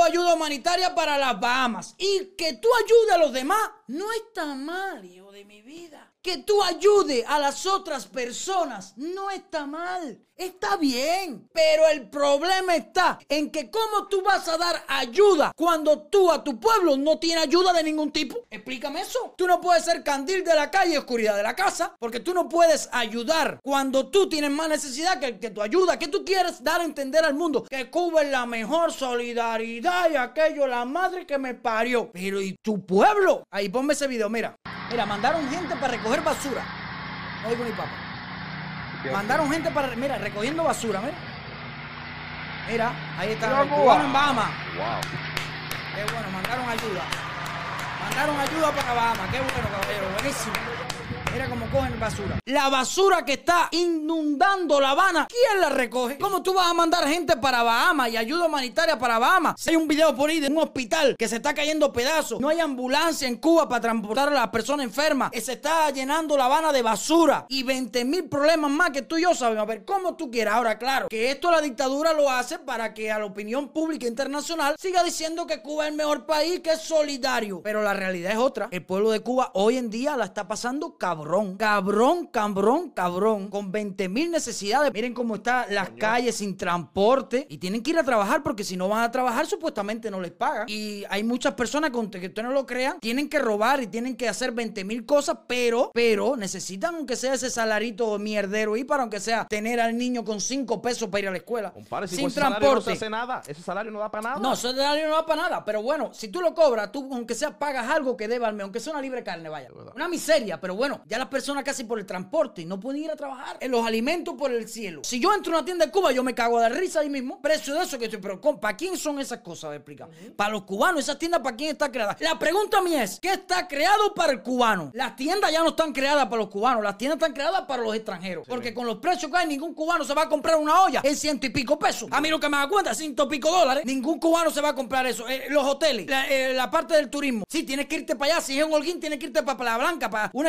ayuda humanitaria para las Bahamas. Y que tú ayudes a los demás no está mal, hijo de mi vida. Que tú ayudes a las otras personas no está mal. Está bien. Pero el problema está en que cómo tú vas a dar ayuda cuando tú a tu pueblo no tienes ayuda de ningún tipo. Explícame eso. Tú no puedes ser candil de la calle y oscuridad de la casa. Porque tú no puedes ayudar cuando tú tienes más necesidad que, que tu ayuda. Que tú quieres dar a entender al mundo que Cuba es la mejor solidaridad y aquello, la madre que me parió. Pero ¿y tu pueblo? Ahí ponme ese video, mira. Mira, mandaron gente para recoger basura. No digo ni papá. Mandaron gente para, mira, recogiendo basura, mira. Mira, ahí está el cubano en Bahamas. Wow. Qué bueno, mandaron ayuda. Mandaron ayuda para Bahamas. Qué bueno, caballero. Buenísimo. Mira cómo cogen basura. La basura que está inundando La Habana, ¿quién la recoge? ¿Cómo tú vas a mandar gente para Bahamas y ayuda humanitaria para Bahamas? Si hay un video por ahí de un hospital que se está cayendo pedazos, no hay ambulancia en Cuba para transportar a las personas enfermas, eh, se está llenando La Habana de basura y 20 mil problemas más que tú y yo sabemos. A ver, ¿cómo tú quieras? Ahora, claro, que esto la dictadura lo hace para que a la opinión pública internacional siga diciendo que Cuba es el mejor país, que es solidario. Pero la realidad es otra. El pueblo de Cuba hoy en día la está pasando cabrón. Cabrón, cabrón, cabrón. Con 20 mil necesidades. Miren cómo están las calles sin transporte. Y tienen que ir a trabajar porque si no van a trabajar supuestamente no les pagan. Y hay muchas personas con que usted no lo crean. Tienen que robar y tienen que hacer 20 mil cosas. Pero, pero necesitan aunque sea ese salarito mierdero. Y para aunque sea tener al niño con 5 pesos para ir a la escuela. Compadre, si sin ese salario no transporte. se hace nada. Ese salario no da para nada. No, ese salario no va para nada. Pero bueno, si tú lo cobras, tú aunque sea pagas algo que deba al aunque sea una libre carne, vaya. Una miseria, pero bueno, ya las personas casi por el transporte no pueden ir a trabajar. En los alimentos por el cielo. Si yo entro a una tienda de Cuba, yo me cago de risa ahí mismo. Precio de eso que estoy, pero ¿con- ¿para quién son esas cosas? Explica. Para los cubanos, esas tiendas, ¿para quién está creada? La pregunta mía es, ¿qué está creado para el cubano? Las tiendas ya no están creadas para los cubanos, las tiendas están creadas para los extranjeros. Porque con los precios que hay, ningún cubano se va a comprar una olla en ciento y pico pesos. A mí lo que me da cuenta, ciento y pico dólares. Ningún cubano se va a comprar eso. Eh, los hoteles, la, eh, la parte del turismo. Sí, tienes que irte para allá. Si es en Holguín, tienes que irte para Playa Blanca, para una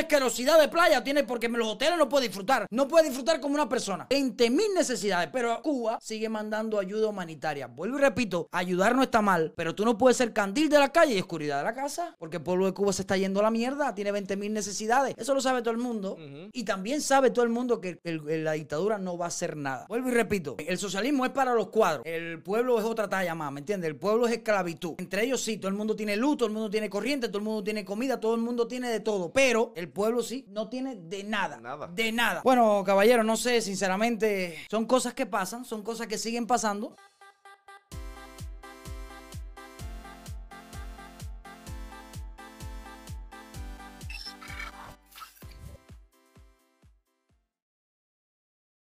de playa. Tienes, porque los hoteles no puedes disfrutar. No puedes disfrutar como una persona. 20 mil necesidades. Pero Cuba sigue mandando ayuda humanitaria. Vuelvo y repito, ayudar no está mal. Pero tú no puedes ser candil de la calle y oscuridad de la casa. Porque el pueblo de Cuba se está yendo a la mierda. Tiene 20 mil necesidades. Eso lo sabe todo el mundo. Y también sabe todo el mundo que el- el- la dictadura no va a hacer nada. Vuelvo y repito, el socialismo es para los cuadros. El pueblo es otra talla más, ¿me entiendes? El pueblo es esclavitud. Entre ellos sí, todo el mundo tiene luz, todo el mundo tiene corriente, todo el mundo tiene comida, todo el mundo tiene de todo. Pero el pueblo sí no tiene de nada. Nada. De nada. Bueno, caballero, no sé, sinceramente, son cosas que pasan, son cosas que siguen pasando.